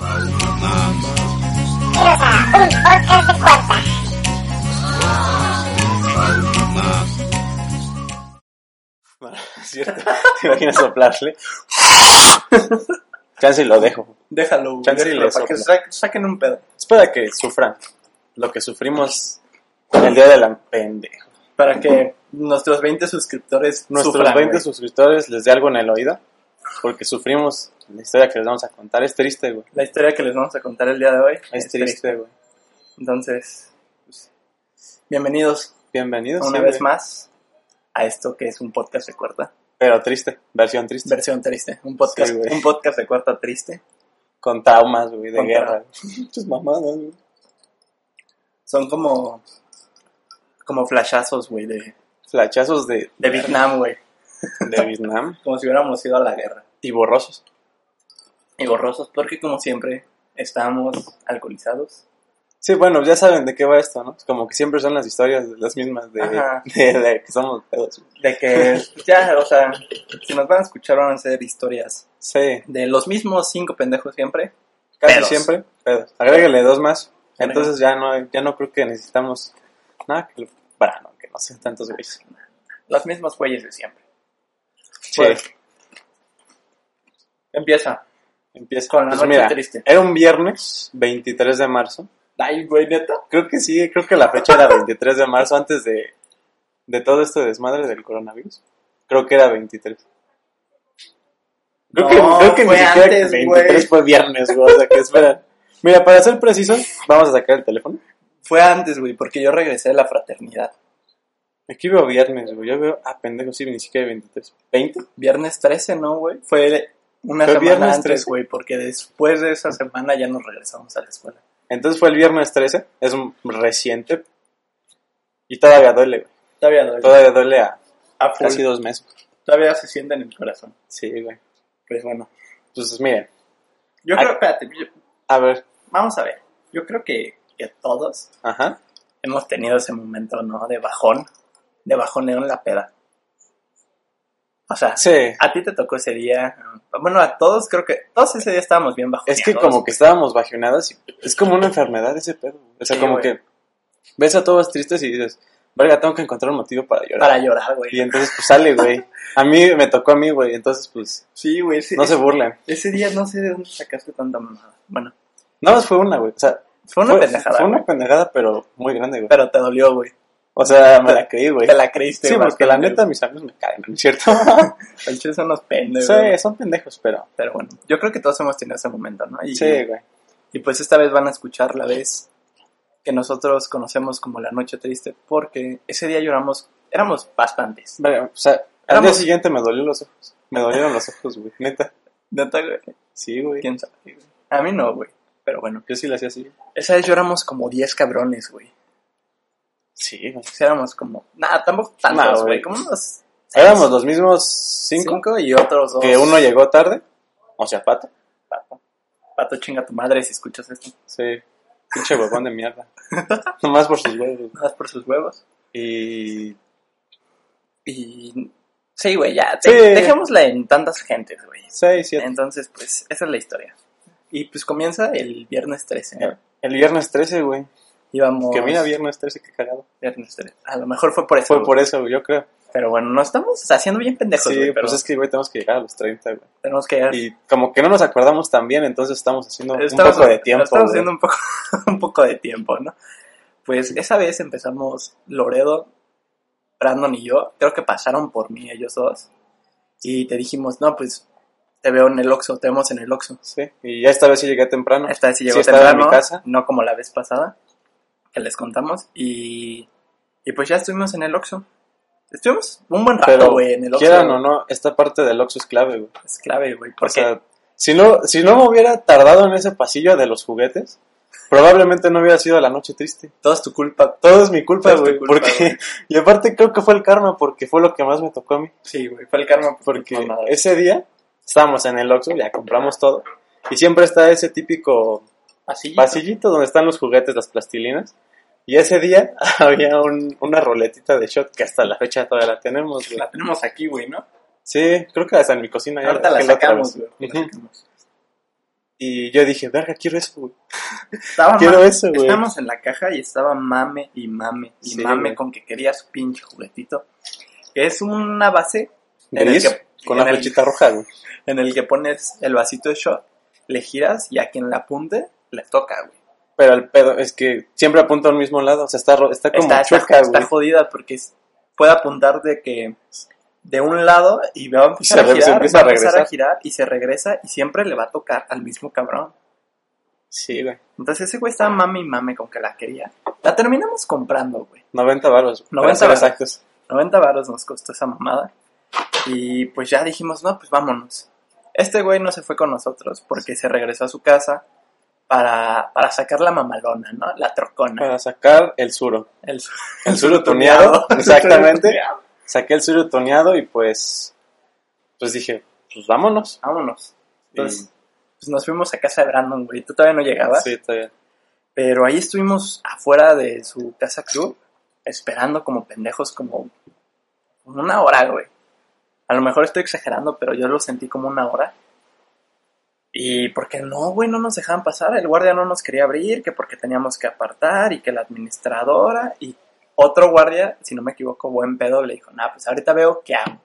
cbp.gov/careers. Es cierto. ¿Te imaginas soplarle? Chance y lo dejo. Déjalo, güey, Chance y le para que sopla. sa- saquen un pedo. Es para que sufran lo que sufrimos el día de la pendejo. Para que nuestros 20 suscriptores Nuestros sufran, 20 güey. suscriptores les dé algo en el oído. Porque sufrimos la historia que les vamos a contar. Es triste, güey. La historia que les vamos a contar el día de hoy Es triste, güey. Entonces, pues, bienvenidos Bienvenidos. una sí, vez más a esto que es un podcast de cuarta. Pero triste. Versión triste. Versión triste. Un podcast, Sí, un podcast de cuarta triste. Con traumas, güey, de Con guerra. Muchas mamadas, güey. Son como, como flashazos, güey, de, Flachazos de, de Vietnam, güey. de Vietnam. Como si hubiéramos ido a la guerra. Y borrosos. Y borrosos, porque como siempre, estamos alcoholizados. Sí, bueno, ya saben de qué va esto, ¿no? Como que siempre son las historias las mismas de, de, de que somos pedos. De que, ya, o sea, si nos van a escuchar van a ser historias Sí, de los mismos cinco pendejos siempre. casi Pedos. siempre pedos. Agrégale dos más. Entonces ya no, ya no creo que necesitamos nada que, para, no, que no sean tantos güeyes. Los mismos güeyes de siempre. Sí, Pues, empieza. Empieza. con la Pues noche mira, triste. Era un viernes, 23 de marzo. Ay, güey, neta. Creo que sí, creo que la fecha era 23 de marzo antes de, de todo este desmadre del coronavirus. Creo que era 23. Creo, que, No, creo que ni fue siquiera antes, 23 güey. fue viernes, güey. O sea, que espera. Mira, para ser precisos, vamos a sacar el teléfono. Fue antes, güey, porque yo regresé de la fraternidad. Aquí veo viernes, güey. Yo veo, ah, pendejo, sí, ni siquiera 23. ¿20? Viernes 13, ¿no, güey? Fue una ¿Fue semana viernes antes, 13? güey, porque después de esa semana ya nos regresamos a la escuela. Entonces fue el viernes 13. Es un reciente. Y todavía duele, güey. Todavía, duele. Todavía duele a casi dos meses. Todavía se siente en el corazón. Sí, güey. Pues bueno. Entonces, miren. Yo creo, espérate, yo- A ver. vamos a ver. Yo creo que, que todos Ajá. hemos tenido ese momento, ¿no? De bajón, de bajoneo en la peda. O sea, Sí. a ti te tocó ese día. Bueno, a todos creo que todos ese día estábamos bien bajoneados. Es que como que estábamos bajonadas y es como una enfermedad ese pedo. O sea, Sí, como que ves a todos tristes y dices, verga, tengo que encontrar un motivo para llorar. para llorar, güey. Y entonces pues sale, güey. A mí me tocó a mí, güey. Entonces pues Sí, güey. No se burlen. ese día no sé de dónde sacaste tanta mamada. Bueno, más fue una, güey. O sea, fue una pendejada. Fue una pendejada, pero muy grande, güey. Pero te dolió, güey. O sea, me la creí, güey. Te la creíste. Sí, porque la neta mis amigos me caen, ¿no es cierto? El chile son unos pendejos. sí, son pendejos, pero... Pero bueno, yo creo que todos hemos tenido ese momento, ¿no? Y, Sí, güey. Y pues esta vez van a escuchar la vez que nosotros conocemos como la noche triste, porque ese día lloramos, éramos bastantes. O sea, al día siguiente me dolió los ojos. Me dolieron los ojos, güey. Neta. Neta, güey. Sí, güey. ¿Quién sabe? A mí no, güey. Pero bueno, Yo sí lo hacía así. esa vez lloramos como 10 cabrones, güey. Sí, güey. Éramos como, nada, tampoco Nah, tantos, güey. güey, como unos seis, Éramos los mismos cinco, cinco y otros dos. que uno llegó tarde. O sea, pato. Pato. Pato chinga tu madre si escuchas esto. Sí. Pinche huevón de mierda. Nomás por sus huevos. Nada más por sus huevos. Y... Y... Sí, güey, ya. te- Sí. Dejémosla en tantas gentes, güey. Seis, siete. Entonces, pues, esa es la historia. Y pues comienza el viernes 13. ¿no? El viernes 13, güey. Íbamos. Que mira, viernes 13, qué cagado. Viernes 13. A lo mejor fue por eso. Fue güey. por eso, yo creo. Pero bueno, no estamos haciendo bien pendejos, Sí, güey. pero pues es que, güey, tenemos que llegar a los 30, güey. tenemos que llegar. Y como que no nos acordamos tan bien, entonces estamos haciendo Estamos- un poco de tiempo. Estamos güey. haciendo un poco, un poco de tiempo, ¿no? Pues esa vez empezamos Loredo, Brandon y yo. Creo que pasaron por mí ellos dos. Y te dijimos, no, pues te veo en el Oxxo, te vemos en el Oxxo. Sí, y ya esta vez sí llegué temprano. Esta vez sí llegó Sí, estaba en temprano, mi casa. no como la vez pasada, que les contamos. Y, y pues ya estuvimos en el Oxxo. Estuvimos un buen rato, güey, en el Oxxo. quieran o no, esta parte del Oxxo es clave, güey. Es clave, güey, O porque sea, Si no, si no me hubiera tardado en ese pasillo de los juguetes, probablemente no hubiera sido la noche triste. Todo es tu culpa. Todo es mi culpa, güey. Porque, güey. y aparte creo que fue el karma, porque fue lo que más me tocó a mí. Sí, güey, fue el karma. Porque nada. ese día estábamos en el Oxxo, ya compramos todo. Y siempre está ese típico Pasillito. pasillito donde están los juguetes, las plastilinas. Y ese día había un- una roletita de shot que hasta la fecha todavía la tenemos, güey. La tenemos aquí, güey, ¿no? Sí, creo que hasta en mi cocina ya Ahorita la sacamos, güey. Y yo dije, verga, quiero eso, güey. Estaba Quiero eso, güey. Estábamos en la caja y estaba mame y mame y Sí, mame güey. con que quería su pinche juguetito. Que es una base en el, que, con la flechita roja, güey. en el que pones el vasito de shot, le giras y a quien la apunte le toca, güey. Pero el pedo es que siempre apunta al mismo lado. O sea, está, está como Está, chueca, está jodida porque puede apuntar de que de un lado y va a empezar Se a girar, empieza va a empezar a girar y se regresa y siempre le va a tocar al mismo cabrón. Sí, güey. Entonces ese güey estaba mame y mame con que la quería. La terminamos comprando, güey. 90 baros. güey, 90 para ser varos. exactos. 90 varos nos costó esa mamada. Y pues ya dijimos, no, pues vámonos. Este güey no se fue con nosotros porque se regresó a su casa para, para sacar la mamalona, ¿no? La trocona. Para sacar el suro. El, El suro tuneado, exactamente. Saqué el suro tuneado y pues, pues dije, pues vámonos. Vámonos. Y- Entonces, pues nos fuimos a casa de Brandon, güey. Tú todavía no llegabas. sí, bien. Pero ahí estuvimos afuera de su casa club, esperando como pendejos, como como una hora, güey. A lo mejor estoy exagerando, pero yo lo sentí como una hora. Y porque no, güey, no nos dejaban pasar. El guardia no nos quería abrir, que porque teníamos que apartar y que la administradora y otro guardia, si no me equivoco, buen pedo, le dijo, nah, pues ahorita veo qué hago.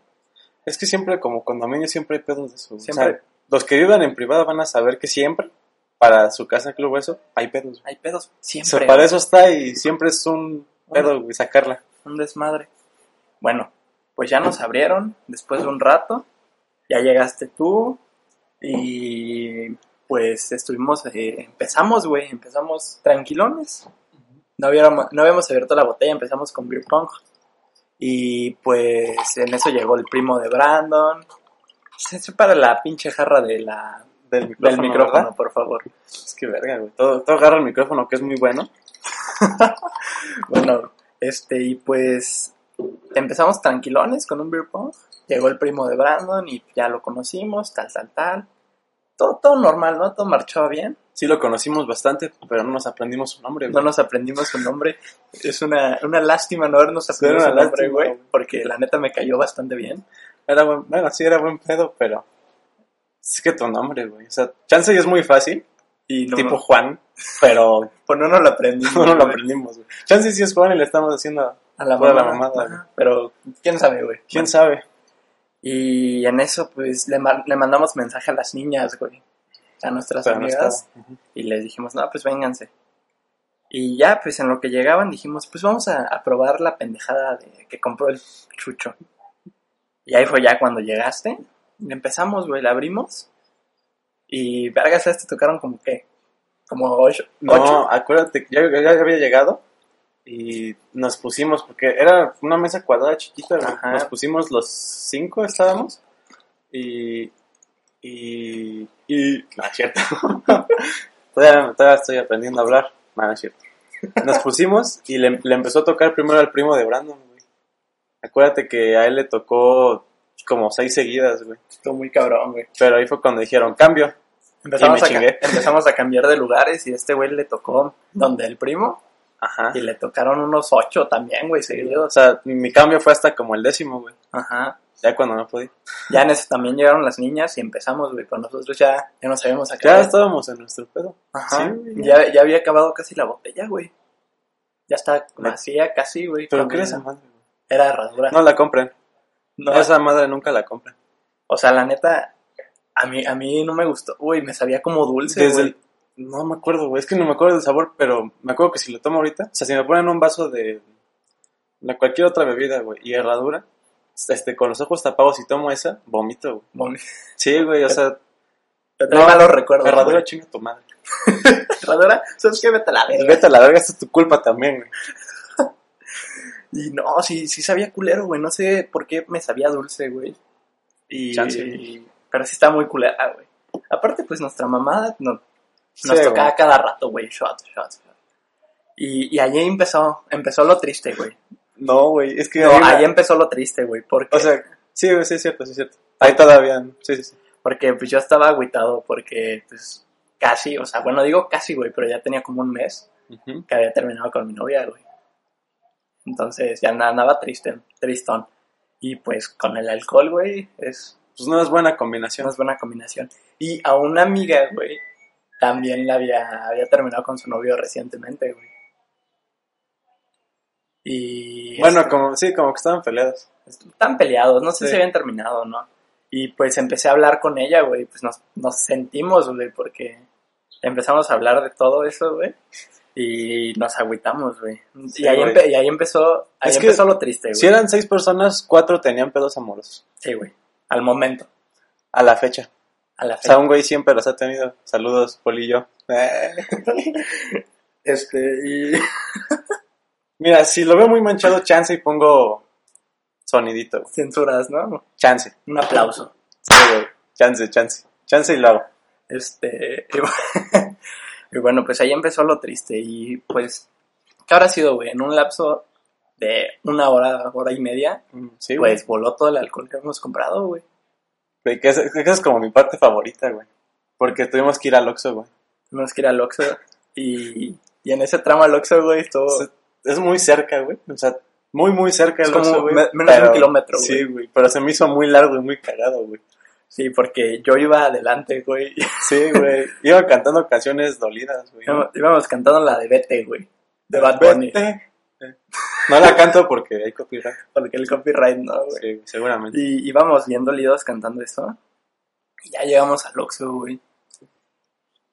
Es que siempre, como condominio, siempre hay pedos de eso. Siempre. O sea, los que vivan en privada van a saber que siempre, para su casa club eso, hay pedos. Hay pedos O siempre. sea, para eso está y siempre es un pedo, güey, sacarla. un desmadre. Bueno, pues ya nos abrieron después de un rato. Ya llegaste tú y pues estuvimos, eh, empezamos, güey, empezamos tranquilones. No habíamos, no habíamos abierto la botella, empezamos con beer pong. Y pues en eso llegó el primo de Brandon. Se separa la pinche jarra de la, Del micrófono, del micrófono, ¿verdad? por favor. Es que verga, güey. Todo, todo agarra el micrófono, que es muy bueno. Bueno, este, y pues empezamos tranquilones con un beer pong. Llegó el primo de Brandon y ya lo conocimos, tal, tal, tal. Todo, todo normal, ¿no? Todo marchaba bien. Sí lo conocimos bastante, pero no nos aprendimos su nombre, No güey. nos aprendimos su nombre. Es una, una lástima no habernos aprendido su nombre, lástima, güey. Porque la neta me cayó bastante bien. Era buen, bueno, sí era buen pedo, pero... Es que tu nombre, güey. O sea, chance es muy fácil, Y no, tipo Juan, pero pues no nos lo aprendimos. no, lo aprendimos, güey. Chance sí es Juan y le estamos haciendo... A la Toda la mamada. mamada, Ajá, Pero, ¿quién sabe, güey? ¿Quién sabe? Y en eso, pues, le, ma- le mandamos mensaje a las niñas, güey. A nuestras Pero no amigas. Y les dijimos, no, pues vénganse. Y ya, pues en lo que llegaban dijimos, pues vamos a, a probar la pendejada de que compró el chucho. Y ahí fue ya cuando llegaste. Empezamos, güey, la abrimos. Y vergas, te tocaron como qué? Como ocho. No, ocho. acuérdate, que ya, ya había llegado y nos pusimos, porque era una mesa cuadrada chiquita. Ajá. nos pusimos los cinco, estábamos, y... y... y... no, es cierto. todavía, todavía estoy aprendiendo a hablar. No, no es cierto. Nos pusimos y le, le empezó a tocar primero al primo de Brandon, güey. Acuérdate que a él le tocó como seis seguidas, güey. Estuvo muy cabrón, güey. Pero ahí fue cuando dijeron, cambio. Empezamos, Y me a, chingué. empezamos a cambiar de lugares y a este güey le tocó donde el primo. Ajá. Y le tocaron unos ocho también, güey, O seguidos. sea, mi cambio fue hasta como el décimo, güey. Ajá. Ya cuando no podía. Ya en eso también llegaron las niñas y empezamos, güey. Con nosotros ya, ya nos habíamos Ya acabado. estábamos en nuestro pedo. Ajá. Sí, güey. ya, ya había acabado casi la botella, güey. Ya está vacía casi, güey. ¿Pero qué era esa ya- madre? güey? Era herradura. No la compren. No, Esa madre nunca la compren. O sea, la neta, a mí, a mí no me gustó. Uy, me sabía como dulce, Desde güey. No me acuerdo, güey. Es que no me acuerdo del sabor, pero me acuerdo que si lo tomo ahorita, o sea, si me ponen un vaso de de cualquier otra bebida, güey, y herradura, este, con los ojos tapados y tomo esa, vomito, güey. Sí, güey, o sea, Te trae No, malos recuerdos. herradura güey. chinga tu madre. Herradura, ¿sabes qué? Vete a la verga. Vete a la verga, es tu culpa también, güey. Y no, sí, sí sabía culero, güey. No sé por qué me sabía dulce, güey. Y, Chance. y- pero sí está muy culera, güey. Aparte, pues nuestra mamá no- Sí, nos tocaba güey. cada rato, güey, shot, shot, shot. Y, y allí empezó, empezó lo triste, güey. No, güey, es que... No, ahí empezó lo triste, güey, porque, O sea, sí, sí es cierto, sí es cierto. Ahí todavía, sí, sí, sí. porque pues yo estaba agüitado porque, pues, casi, o sea, bueno, digo casi, güey, pero ya tenía como un mes Ujú. que había terminado con mi novia, güey. Entonces ya andaba triste, tristón. Y pues con el alcohol, güey, es Pues no es buena combinación. una buena combinación. Y a una amiga, güey, también la había, había terminado con su novio recientemente, güey. Y Bueno, este, como, sí, como que estaban peleados. están peleados, no sé Sí. si habían terminado no. Y pues empecé a hablar con ella, güey, pues nos, nos sentimos, güey, porque empezamos a hablar de todo eso, güey. Y nos agüitamos, güey. Sí, y, ahí güey. empe- y ahí empezó, ahí Es que lo triste, güey. Si eran seis personas, cuatro tenían pedos amorosos. Sí, güey. Al momento, A la fecha. A la O fecha. sea, un güey siempre los ha tenido. Saludos, Polillo. Eh. Este, y... Mira, si lo veo muy manchado, chance y pongo sonidito. güey. Censuras, ¿no? Chance. Un aplauso. Sí, güey. Chance, chance. Chance y lo hago. Este, y bu- y bueno, pues ahí empezó lo triste y pues, ¿qué habrá sido, güey? En un lapso de una hora, hora y media, Mm, Sí, güey. pues voló todo el alcohol que hemos comprado, güey. Güey, Que, es- que esa es como mi parte favorita, güey. Porque tuvimos que ir al Oxxo, güey. Tuvimos que ir al Oxxo y, y en ese tramo al Oxxo, güey, estuvo... Es- Es muy cerca, güey. O sea, muy, muy cerca Es el como Oxxo, güey. me- menos de un kilómetro, güey. Sí, güey. Pero se me hizo muy largo y muy cagado, güey. Sí, porque yo iba adelante, güey. Sí, güey. Iba cantando canciones dolidas, güey. Íbamos, íbamos cantando la de Vete, güey. De Bad Bunny. Vete. No la canto porque hay copyright. Porque el copyright no, güey. Sí, seguramente. Y íbamos bien dolidos cantando eso. Y ya llegamos al Oxxo, güey.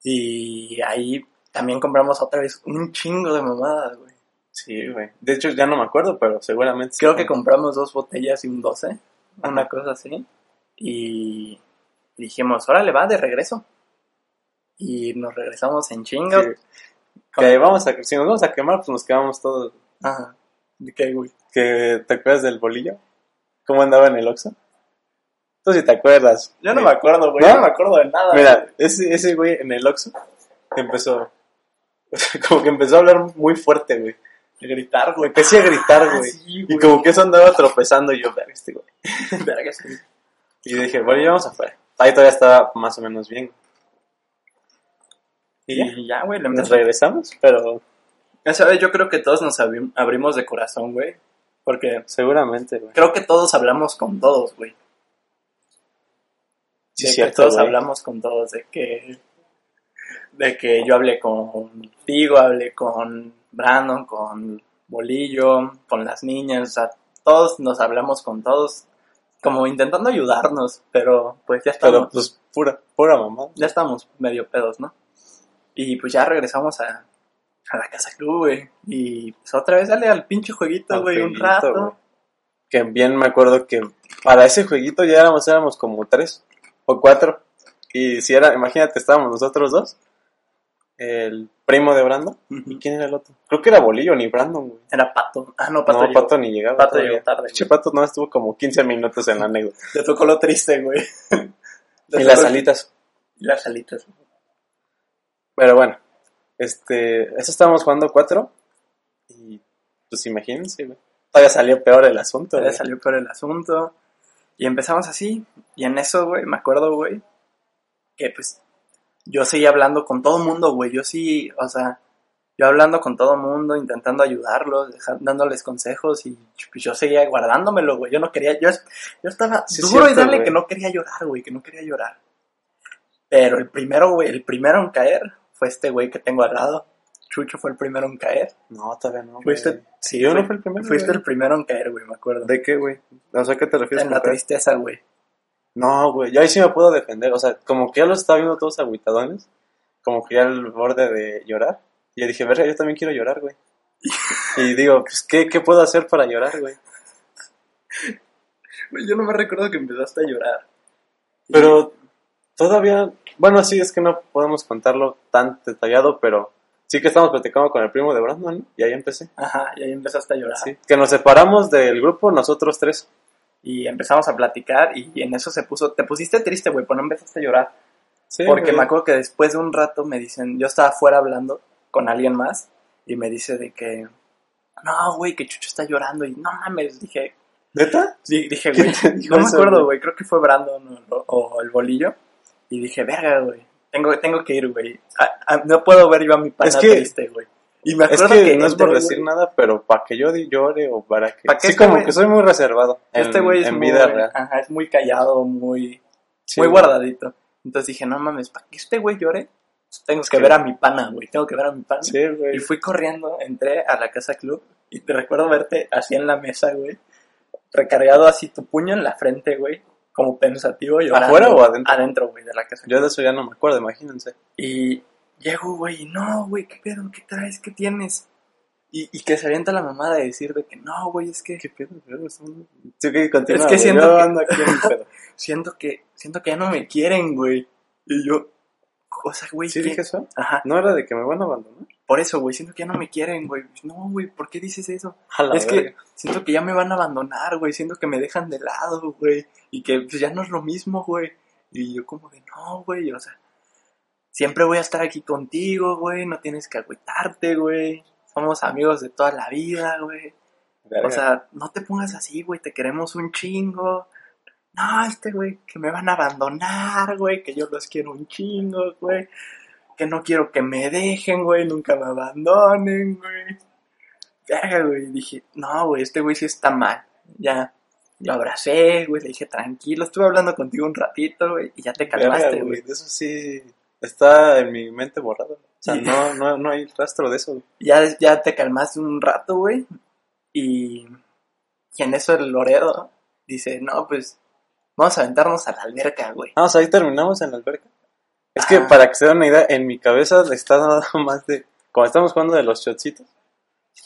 Y ahí también compramos otra vez un chingo de mamadas, güey. Sí, güey. De hecho, ya no me acuerdo, pero seguramente. sí. Creo que compramos dos botellas y un 12, una cosa así. Y dijimos, órale, va, de regreso. Y nos regresamos en chinga. Sí. Que vamos a, si nos vamos a quemar, pues nos quemamos todos. Ajá. ¿De qué, güey? Que, ¿Te acuerdas del bolillo? ¿Cómo andaba en el Oxxo? Tú sí te acuerdas. Yo no Sí. me acuerdo, güey. ¿No? Yo no me acuerdo de nada. Mira, ese, ese güey en el Oxxo empezó. Como que empezó a hablar muy fuerte, güey. De gritar, güey. Empecé a gritar, Ah, güey. sí, y como que eso andaba tropezando y yo, verga, este güey. Verga, sí. Y dije, bueno, ya vamos afuera. Ahí todavía estaba más o menos bien. Y ya, Y ya, güey, le nos regresamos, pero Esa vez yo creo que todos nos abri- abrimos de corazón, güey. Porque seguramente, güey. creo que todos hablamos con todos, güey. Sí, de que cierto, todos güey. hablamos con todos, de que de que yo hablé contigo, hablé con Brandon, con Bolillo, con las niñas, o sea, todos nos hablamos con todos, como intentando ayudarnos, pero pues ya estamos, Pero pues pura, pura mamá. ya estamos medio pedos, ¿no? Y pues ya regresamos a, a la casa club, güey, y pues otra vez dale al pinche jueguito, güey, un rato. Que bien me acuerdo que para ese jueguito ya éramos, éramos como tres o cuatro. Y si era, imagínate, estábamos nosotros dos. El primo de Brandon. ¿Y quién era el otro? Creo que era Bolillo ni Brandon, güey. Era Pato. Ah, no, Pato. no, llegó. Pato ni llegaba. Pato todavía. llegó tarde, güey. Pato no estuvo como 15 minutos en la anécdota. Le tocó lo triste, güey. Y las alitas. Y las alitas. Pero bueno, este, eso estábamos jugando cuatro. Y pues imagínense, güey. Todavía salió peor el asunto. Todavía güey. salió por el asunto. Y empezamos así. Y en eso, güey, me acuerdo, güey, que pues yo seguía hablando con todo el mundo, güey. Yo sí, o sea, yo hablando con todo el mundo, intentando ayudarlos, dándoles consejos y pues, yo seguía guardándomelo, güey. Yo no quería, yo, yo estaba Sí, duro y darle que no quería llorar, güey, que no quería llorar. Pero el primero, güey, el primero en caer fue este güey que tengo al lado. Chucho fue el primero en caer. No, todavía no. Fuiste, sí, Yo no fui el primero, Fuiste güey. el primero en caer, güey, me acuerdo. ¿De qué, güey? No sé a qué te refieres. En la caer. tristeza, güey. No, güey, yo ahí sí me puedo defender. O sea, como que ya los estaba viendo todos agüitadones. Como que ya al borde de llorar. Y yo dije, verga, yo también quiero llorar, güey. y digo, pues, ¿qué, ¿qué puedo hacer para llorar, güey? Güey, Yo no me recuerdo que empezaste a llorar. Pero todavía, bueno, sí, es que no podemos contarlo tan detallado, pero sí que estamos platicando con el primo de Brandon, ¿no? Y ahí empecé. Ajá, y ahí empezaste a llorar. Sí. Que nos separamos del grupo nosotros tres. Y empezamos a platicar y en eso se puso... Te pusiste triste, güey, pero no empezaste a llorar. Sí, Porque güey. me acuerdo que después de un rato me dicen, yo estaba afuera hablando con alguien más y me dice de que, no, güey, que Chucho está llorando y no mames, dije, ¿Neta? di- dije, ¿Quién güey, no me acuerdo, güey? güey, creo que fue Brandon o, o el bolillo y dije, verga, güey, tengo, tengo que ir, güey, no puedo ver yo a mi pana Es que- triste, güey. Y me Es acuerdo que, no es por entré, decir güey, nada, pero para que yo llore o para que... Pa' que sí, este como que soy muy reservado Este güey es en muy, vida real. ajá, es muy callado, muy, Sí, muy guardadito. Entonces dije, no mames, para que este güey llore, pues tengo que que- ver a mi pana, güey, tengo que ver a mi pana. Sí, güey. Y fui corriendo, entré a la casa club y te recuerdo verte así en la mesa, güey, recargado así tu puño en la frente, güey, como pensativo. llorando. ¿Afuera o adentro? Adentro, güey, de la casa. Yo de eso ya no me acuerdo, imagínense. Y llego, güey, y no, güey, ¿qué pedo? ¿Qué traes? ¿Qué tienes? Y, y que se avienta la mamada de decir de que no, güey, es que ¿Qué pedo? güey? Es un- Sí, que continúa, Es que siento Yo que- aquí en siento que, siento que ya no me quieren, güey. Y yo, o sea, güey, ¿Sí dije eso? Ajá, ¿No era de que me van a abandonar? Por eso, güey, siento que ya no me quieren, güey. No, güey, ¿por qué dices eso? Es verga. que siento que ya me van a abandonar, güey. Siento que me dejan de lado, güey. Y que pues, ya no es lo mismo, güey. Y yo como de, no, güey. O sea, siempre voy a estar aquí contigo, güey. No tienes que agüitarte, güey. Somos amigos de toda la vida, güey. O sea, no te pongas así, güey. Te queremos un chingo. No, este, güey, que me van a abandonar, güey. Que yo los quiero un chingo, güey. Que no quiero que me dejen, güey. Nunca me abandonen, güey. Verga, güey. Dije, no, güey, este güey sí está mal. Ya, lo abracé, güey. Le dije, tranquilo. Estuve hablando contigo un ratito, güey. Y ya te calmaste, güey. eso sí está en mi mente borrado. O sea, Sí. no, no, no hay rastro de eso. güey. Ya, ya te calmaste un rato, güey. Y, y en eso el Loredo dice, no, pues vamos a aventarnos a la alberca, güey. Ah, o sea, ahí terminamos en la alberca. Es que Ah. para que se den una idea, en mi cabeza está nada más de. Como estamos jugando de los shotcitos,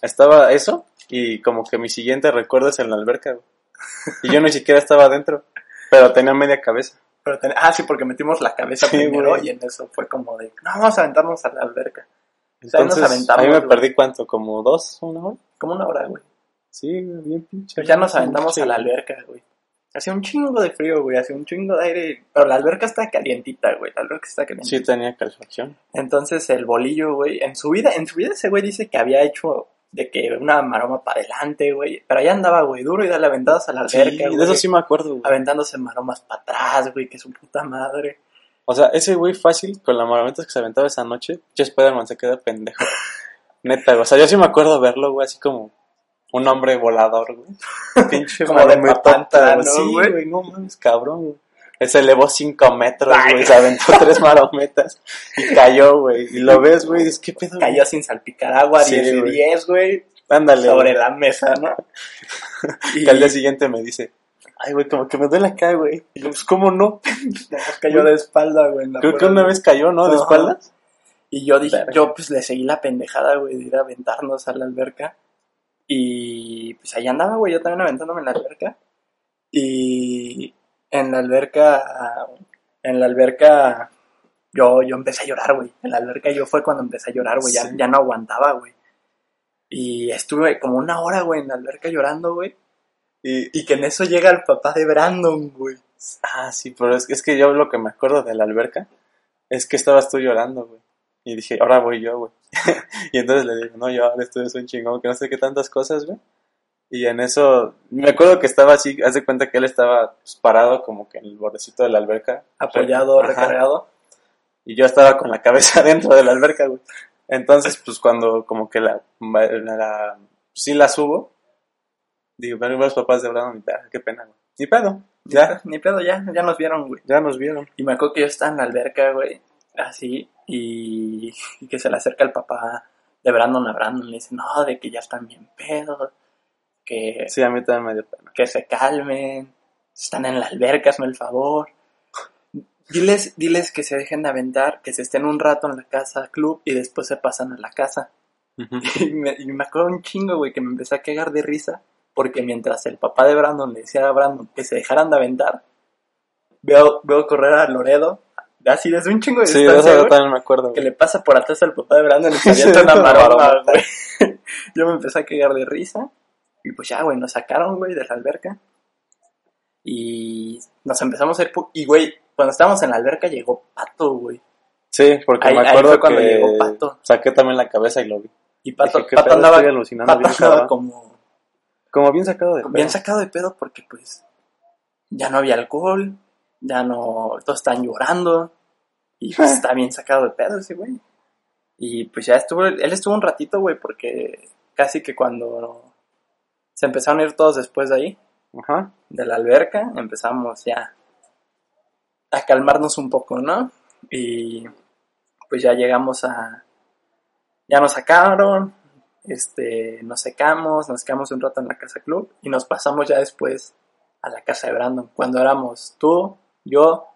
estaba eso y como que mi siguiente recuerdo es en la alberca. güey. Y yo ni siquiera estaba adentro, pero tenía media cabeza. Pero ten- ah, sí, porque metimos la cabeza Sí, primero güey. y en eso fue como de, no, vamos a aventarnos a la alberca. O sea, nos Entonces, aventamos, a mí me güey. perdí cuánto, como dos, una hora. Como una hora, güey. Sí, bien pinche. Pues ya nos aventamos a la alberca, güey. Hacía un chingo de frío, güey, hacía un chingo de aire. Pero la alberca está calientita, güey, la alberca está calientita. Sí, tenía calefacción. Entonces el bolillo, güey, en su vida, en su vida ese güey dice que había hecho de que una maroma para adelante, güey. Pero allá andaba, güey, duro y dale aventadas a la Sí, alberca, de güey. eso sí me acuerdo, güey. Aventándose maromas para atrás, güey, que su puta madre. O sea, ese güey fácil, con la maravilla que se aventaba esa noche, yo Spider-Man se queda pendejo. Neta, güey. O sea, yo sí me acuerdo verlo, güey, así como un hombre volador, güey. Pinche Como de marometota, papantla, güey. ¿no, Sí, güey? no mames, cabrón, güey. Él se elevó 5 metros, güey, se aventó tres marometas y cayó, güey. Y lo ves, güey, y dices, ¿qué pedo? güey? Cayó sin salpicar agua, Sí, 10 de güey. 10, güey, Ándale, sobre güey. la mesa, ¿no? Y Que al día siguiente me dice, ay, güey, como que me duele acá, güey. Y yo, pues, ¿cómo no? cayó de espalda, güey. Creo que una vez cayó, ¿no? De Ajá. espaldas. Y yo dije, Verga. yo pues le seguí la pendejada, güey, de ir a aventarnos a la alberca. Y pues ahí andaba, güey, yo también aventándome en la alberca. Y en la alberca, en la alberca, yo, yo empecé a llorar, güey. En la alberca yo fue cuando empecé a llorar, güey, ya, ya no aguantaba, güey. Y estuve como una hora, güey, en la alberca llorando, güey. Y, Y que en eso llega el papá de Brandon, güey. Ah, sí, pero es, es que yo lo que me acuerdo de la alberca es que estabas tú llorando, güey. Y dije, ahora voy yo, güey. y entonces le digo, no, yo ahora estoy es un chingón, que no sé qué tantas cosas, güey. Y en eso, me acuerdo que estaba así, haz de cuenta que él estaba pues, parado como que en el bordecito de la alberca. Apoyado, recargado. Y yo estaba con la cabeza dentro de la alberca, güey. Entonces, pues cuando como que la, la, la- sí la subo, digo, ven los papás de Brandon qué pena, güey. Ni pedo, ya, Ni pedo, ya, ya nos vieron, güey. ya nos vieron. Y me acuerdo que yo estaba en la alberca, güey, así, y, y que se le acerca el papá de Brandon a Brandon y le dice, no, de que ya están bien pedos, que, Sí, a mí también me dio pena. que se calmen, están en la alberca, hazme el favor. Diles, diles que se dejen de aventar, que se estén un rato en la casa club y después se pasan a la casa. Y me, y me acuerdo un chingo, güey, que me empecé a cagar de risa, porque mientras el papá de Brandon le decía a Brandon que se dejaran de aventar, veo, veo correr a Loredo, así desde un chingo de Sí, distancia, eso yo güey, también me acuerdo. que güey. le pasa por atrás al papá de Brandon y se Sí, avienta una maroma, güey. Yo me empecé a cagar de risa, y pues ya, güey, nos sacaron, güey, de la alberca, y nos empezamos a ir, y güey, cuando estábamos en la alberca llegó Pato, güey. Sí, porque Ahí- me ahí acuerdo fue cuando que llegó Pato. saqué también la cabeza y lo vi. Y Pato, Dije, ¿qué Pato andaba, alucinando Pato bien andaba como Como bien sacado de bien pedo. sacado de pedo porque pues ya no había alcohol, ya no, todos están llorando y pues está bien sacado de pedo ese güey. Y pues ya estuvo, él estuvo un ratito, güey, porque casi que cuando se empezaron a ir todos después de ahí, Ajá. de la alberca, empezamos ya a calmarnos un poco, ¿no? Y pues ya llegamos a, ya nos sacaron, este, nos secamos, nos quedamos un rato en la casa club y nos pasamos ya después a la casa de Brandon, cuando éramos tú, yo,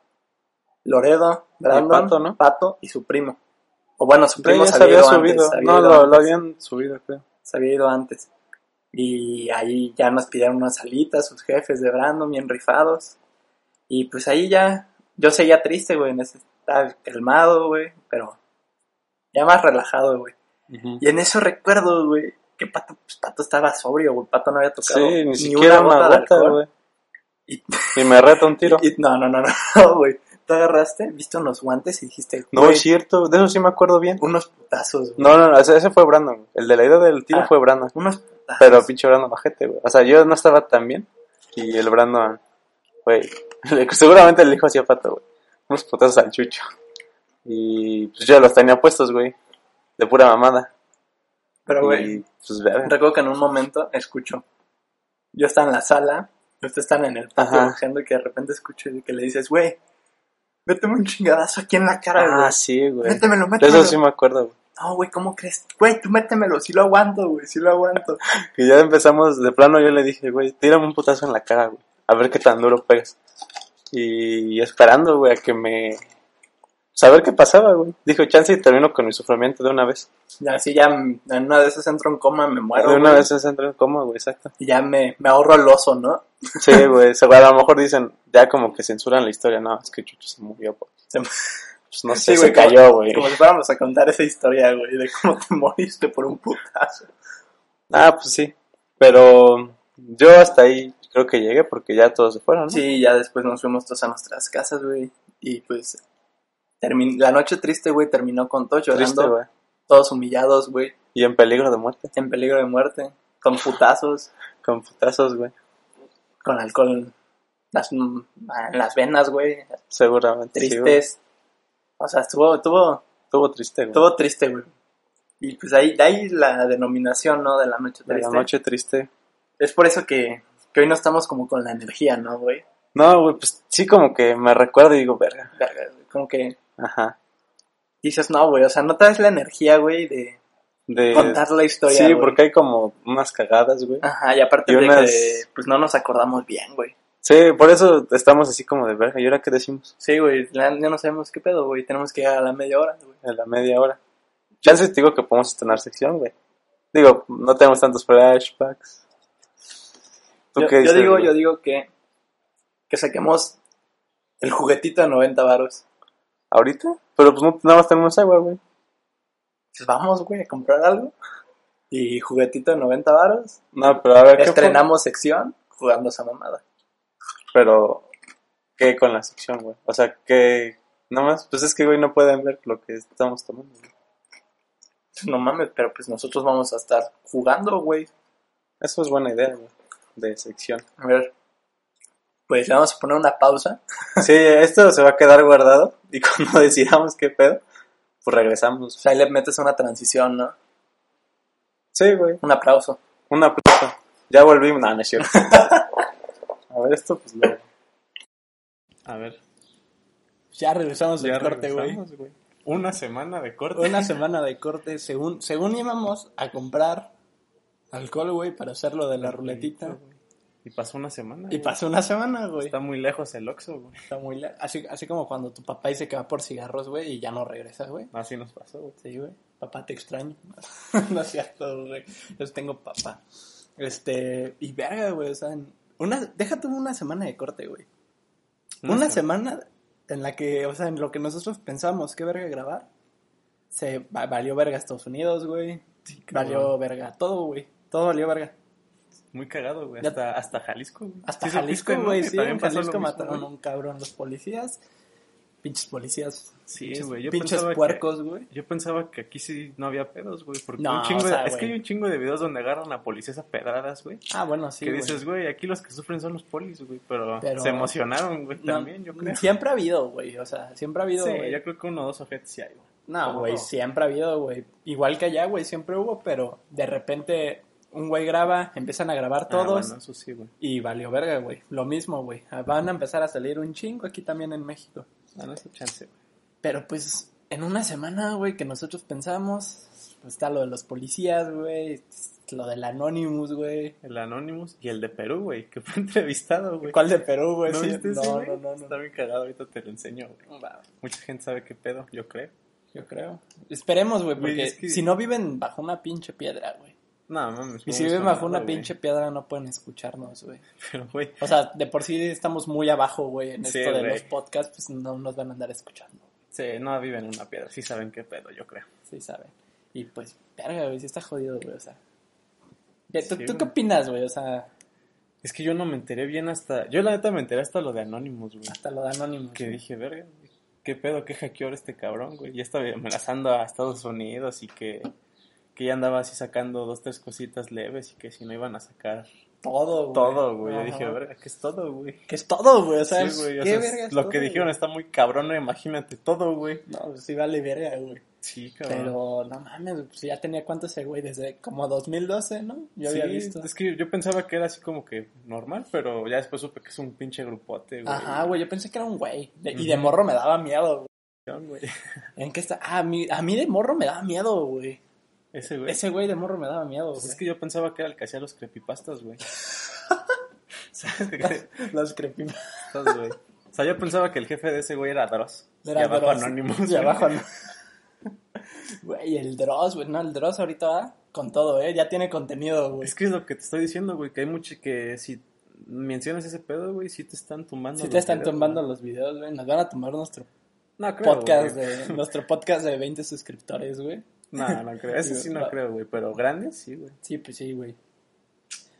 Loredo, Brandon, Pato, ¿no? Pato y su primo. O bueno, su primo se había había ido subido. antes, había no, ido lo, habían subido, creo. se había ido antes. Y ahí ya nos pidieron unas salitas, sus jefes de Brandon, bien rifados. Y pues ahí ya, yo seguía triste, güey, en ese- estaba calmado, güey, pero ya más relajado, güey. Y en eso recuerdo, güey, que Pato, pues, Pato estaba sobrio, güey, Pato no había tocado Sí, ni, siquiera una gota, güey. Y- Y me reta un tiro. Y- no, no, no, no, güey. Te agarraste, viste unos guantes y dijiste, No es cierto, de eso sí me acuerdo bien. unos putazos, güey. No, no, no, ese, ese fue Brandon. El de la idea del tiro Ah. fue Brandon. Unos putazos. Pero pinche Brandon bajete, güey. O sea, yo no estaba tan bien. Y el Brandon, güey, seguramente le dijo así a Pato, güey. Unos putazos al chucho. Y pues yo los tenía puestos, güey. De pura mamada. Pero, güey, pues. Recuerdo que en un momento escucho. Yo estaba en la sala, ustedes están en el patio Ajá. bajando y que de repente escucho y que le dices, güey, méteme un chingadazo aquí en la cara, güey. Ah, sí, güey. métemelo, métemelo. eso sí me acuerdo, güey. No, güey, ¿cómo crees? Güey, tú métemelo, sí lo aguanto, güey, sí lo aguanto. Que ya empezamos, de plano yo le dije, güey, tírame un putazo en la cara, güey. A ver qué tan duro pegas. Y esperando, güey, a que me... Saber qué pasaba, güey. Dijo, chance y termino con mi sufrimiento de una vez. Y así ya en una de esas entro en coma, me muero, de una güey, vez se entró en coma, güey, exacto. Y ya me, me ahorro el oso, ¿no? Sí, güey, se- a lo mejor dicen, ya como que censuran la historia, no, es que Chucho se murió, pues, Se- pues no sé, Sí, güey, se cayó, güey. Como si fuéramos a contar esa historia, güey, de cómo te moriste por un putazo. Ah, pues sí, pero yo hasta ahí creo que llegué porque ya todos se fueron, ¿no? Sí, ya después nos fuimos todos a nuestras casas, güey. Y pues termin- la noche triste, güey, terminó con todos llorando, Triste, todos humillados, güey, Y en peligro de muerte, en peligro de muerte, con putazos, con putazos, güey, con alcohol en las, en las venas, güey, seguramente. sí, tristes. o sea, estuvo, estuvo, Estuvo triste, güey. estuvo triste, güey. Y pues ahí, de ahí la denominación, ¿no? De la noche De triste. la noche triste. Es por eso que, que hoy no estamos como con la energía, ¿no, güey? No, güey, pues sí como que me recuerdo y digo, verga. Como que Ajá. dices, no, güey, o sea, no traes la energía, güey, de De... contar la historia, Sí, güey. porque hay como unas cagadas, güey. Ajá, y aparte Y de unas- que pues no nos acordamos bien, güey. Sí, por eso estamos así como de verga. ¿Y ahora qué decimos? Sí, güey, ya no sabemos qué pedo, güey. Tenemos que llegar a la media hora, güey. En la media hora. Chances te digo que podemos estrenar sección, güey. Digo, no tenemos tantos flashbacks. ¿Tú Yo, qué yo dices, digo, güey? yo digo que que saquemos el juguetito de 90 varos. ¿Ahorita? Pero pues no, nada más tenemos agua, güey. Pues vamos, güey, a comprar algo. Y juguetito de 90 varos. No, pero a ver, ¿qué Estrenamos sección jugando esa mamada. fue? Pero, ¿qué con la sección, güey? O sea, que... Nada más, pues es que, güey, no pueden ver lo que estamos tomando, güey. No mames, pero pues nosotros vamos a estar jugando, güey. Eso es buena idea, güey. De sección. A ver. Pues le vamos a poner una pausa. Sí, esto se va a quedar guardado. Y cuando decidamos qué pedo, pues regresamos. O sea, ahí le metes una transición, ¿no? Sí, güey. Un aplauso. Un aplauso. Ya volvimos. No, no es cierto. A ver, esto pues luego. A ver. Ya regresamos Ya del corte, güey. regresamos, güey. Una semana de corte. Una semana de corte, según, según íbamos a comprar alcohol, güey, para hacer lo de la ruletita. Y pasó una semana. Y güey. pasó una semana, güey. Está muy lejos el Oxxo, güey. Está muy la- así, así como cuando tu papá dice que va por cigarros, güey, y ya no regresas, güey. Así nos pasó, güey. Sí, güey. Papá, te extraño. no es cierto, güey. Yo tengo papá. Este, y verga, güey, o sea, una, déjate una semana de corte, güey. Una, semana en la que, o sea, en lo que nosotros pensamos que verga grabar, se va- valió verga Estados Unidos, güey. valió verga todo, güey. Todo valió verga. Muy cagado, güey. Hasta, hasta Jalisco, güey. Hasta Sí Jalisco, güey, sí, en Jalisco mataron a un cabrón los policías. Pinches policías. Sí, güey, yo Pinches pensaba que- puercos, güey. Yo pensaba que aquí sí no había pedos, güey. Porque No, un chingo o sea, de- es que hay un chingo de videos donde agarran a policías a pedradas, güey. Ah, bueno, sí, que dices, güey, aquí los que sufren son los polis, güey. Pero, Pero- se emocionaron, güey, No, también, yo creo. Siempre ha habido, güey. O sea, siempre ha habido, Sí, yo creo que uno o dos ojetes sí hay, güey. No, güey, siempre ha habido, güey. Igual que allá, güey, siempre hubo, pero de repente un güey graba, empiezan a grabar Ah, todos bueno, eso sí, güey. y valió verga, güey. Lo mismo, güey. Van a empezar a salir un chingo aquí también en México. Ah, no es chance, güey. Pero pues en una semana, güey, que nosotros pensamos, pues, está lo de los policías, güey, lo del Anonymous, güey. El Anonymous y el de Perú, güey, que fue entrevistado, güey. ¿Cuál de Perú, güey? ¿No Sí, viste ese, no, güey? no, no, Está no. bien cagado, ahorita te lo enseño, güey. Mucha gente sabe qué pedo, yo creo. Yo creo. Esperemos, güey, Güey, porque es que- si no viven bajo una pinche piedra, güey. No, mames. Y si viven bajo una pinche piedra no pueden escucharnos, güey. Pero, güey, O sea, de por sí estamos muy abajo, güey, en Sí, esto de los podcasts, pues no nos van a andar escuchando. sí, no viven en una piedra, sí saben qué pedo, yo creo. Sí, saben. Y pues, verga, güey, sí está jodido, güey, o sea. ¿Tú, Sí, ¿tú güey. qué opinas, güey? O sea, Es que yo no me enteré bien hasta... Yo la neta me enteré hasta lo de Anonymous, güey. hasta lo de Anonymous. Que güey. dije, verga, qué pedo, qué hackeó este cabrón, güey. Ya estaba amenazando a Estados Unidos y que, que ya andaba así sacando dos, tres cositas leves y que si no iban a sacar Todo, güey. todo, güey. Yo día, verga, ¿qué es todo, güey? Que es todo, güey, o sea, Sí, güey, o ¿qué sea, verga es lo todo, que dijeron güey? está muy cabrón, imagínate todo, güey. No, pues sí vale verga, güey. Sí, cabrón. Pero, no mames, pues ya tenía cuánto ese güey, desde como 2012, ¿no? Yo había visto. Es que yo pensaba que era así como que normal, pero ya después supe que es un pinche grupote, güey. Ajá, güey, yo pensé que era un güey. De- Y de morro me daba miedo, güey. ¿En qué está? Ah, a mí, a mí de morro me daba miedo, güey. Ese güey. Ese güey de morro me daba miedo, Pues es que yo pensaba que era el que hacía los creepypastas, güey. ¿Sabes qué Los creepypastas. güey? O sea, yo pensaba que el jefe de ese güey era Dross. Era y abajo Dross. Anonymous. Y abajo. Güey, el Dross, güey. No, el Dross ahorita va con todo, ¿eh? Ya tiene contenido, güey. Es que es lo que te estoy diciendo, güey, que hay mucho que si mencionas ese pedo, güey, sí te están tumbando. Si te están videos, tumbando güey. los videos, güey. Nos van a tumbar nuestro No creo, podcast güey. de nuestro podcast de 20 suscriptores, güey. No, no creo. Ese sí no creo, güey, pero grandes sí, güey. Sí, pues sí, güey.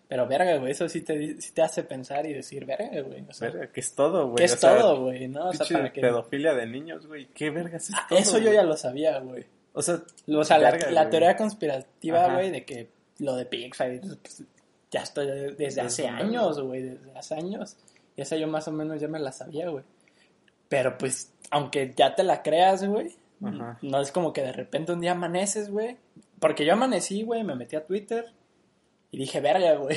Pero verga, güey, eso sí te, sí te hace pensar y decir, verga, güey. O sea, Verga, que es todo, güey. ¿qué es o sea, todo, güey? ¿No? O sea, para que... pedofilia de niños, güey. ¿Qué vergas es Ah, todo, eso yo ya lo sabía, güey. O sea, O sea, la, Verga, la teoría conspirativa, Ajá. güey, de que lo de Pixar, pues, ya estoy desde Desde hace años, güey, desde hace años. Y esa yo más o menos ya me la sabía, güey. Pero pues, aunque ya te la creas, güey, Ajá. no es como que de repente un día amaneces, güey. Porque yo amanecí, güey, me metí a Twitter y dije, verga, güey,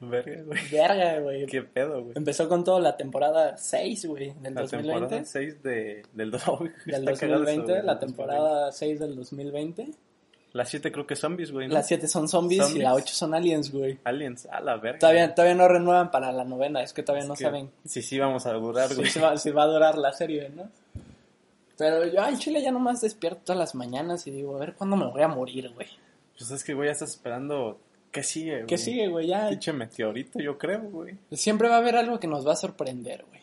verga, güey. verga, güey. ¿Qué pedo, güey? Empezó con todo la temporada 6, güey, del La 2020. temporada 6 de, del Dog. Del Está cagado 2020, eso, güey, la del 2020. temporada 6 del 2020. La 7 creo que zombies, güey, ¿no? Las 7 son zombies, y la 8 son aliens, güey. Aliens, a la verga. Todavía, todavía no renuevan para la novena, es que todavía Es no que saben Sí, sí, vamos a durar, güey. si va, si va a durar la serie, ¿no? Pero yo en Chile ya nomás despierto todas las mañanas y digo, a ver cuándo me voy a morir, güey. Pues es que, güey, ya estás esperando. ¿Qué sigue, güey? ¿Qué sigue, güey? Ya Pinche meteorito, yo creo, güey. siempre va a haber algo que nos va a sorprender, güey.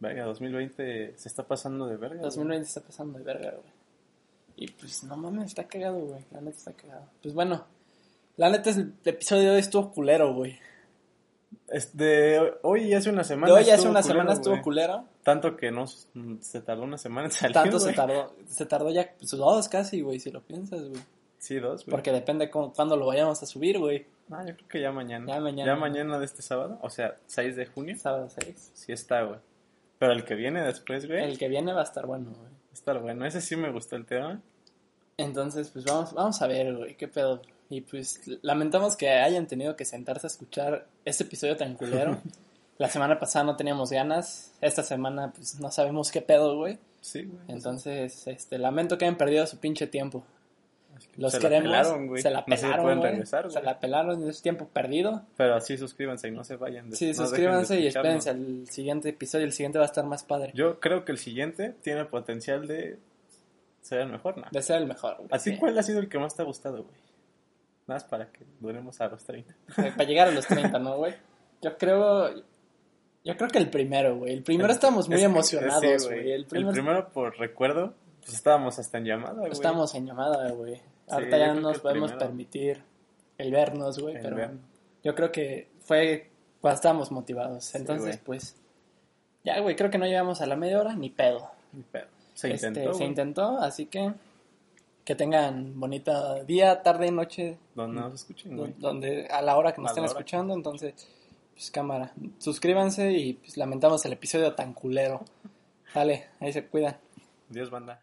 Verga, 2020 se está pasando de verga. güey. 2020 está pasando de verga, güey. Y pues no mames, está cagado, güey. La neta está cagado. Pues bueno, la neta es el episodio de hoy estuvo culero, güey. Es de hoy y hace una semana. De hoy hace una culero, semana estuvo güey. culero. Tanto que no se tardó una semana en salir. Tanto se tardó, se tardó ya pues, dos casi, güey, si lo piensas, güey. Sí, dos, güey. Porque depende cu- cuándo lo vayamos a subir, güey. No, yo creo que ya mañana. Ya mañana. Ya mañana de este sábado, o sea, 6 de junio. Sábado 6. Sí está, güey. Pero el que viene después, güey, El que viene va a estar bueno, güey. va a estar bueno. Ese sí me gustó el tema. Entonces, pues vamos, vamos a ver, güey, qué pedo. Y pues lamentamos que hayan tenido que sentarse a escuchar este episodio tan culero. La semana pasada no teníamos ganas. Esta semana, pues no sabemos qué pedo, güey. Sí, güey. Entonces, este, lamento que hayan perdido su pinche tiempo. Los se queremos. la pelaron, güey. se la No se pelaron, pueden güey. regresar, Se la pelaron, es tiempo perdido. Pero sí, suscríbanse y no se vayan. de- Sí, no de suscríbanse y espérense al siguiente episodio. El siguiente va a estar más padre. Yo creo que el siguiente tiene potencial de ser el mejor, ¿no? De ser el mejor, güey. ¿A ti Sí. cuál ha sido el que más te ha gustado, güey? Nada más para que duremos a los 30. Para llegar a los 30, ¿no, güey? Yo creo. Yo creo que el primero, güey. El primero estábamos muy Es emocionados, sí, güey. el, El primer- primero, por recuerdo, pues estábamos hasta en llamada, güey. Estábamos en llamada, güey. Ahorita ya no nos el podemos primero. permitir el vernos, güey. El Pero yo creo que fue cuando estábamos motivados. Entonces, pues. Ya, güey, creo que no llegamos a la media hora ni pedo. Ni pedo. Se Este, intentó. se güey. intentó, así que que tengan bonita día, tarde, noche, Donde nos escuchen, güey. donde a la hora que nos A estén escuchando, entonces pues cámara, suscríbanse y pues lamentamos el episodio tan culero. Dale, ahí se cuidan. Dios, banda.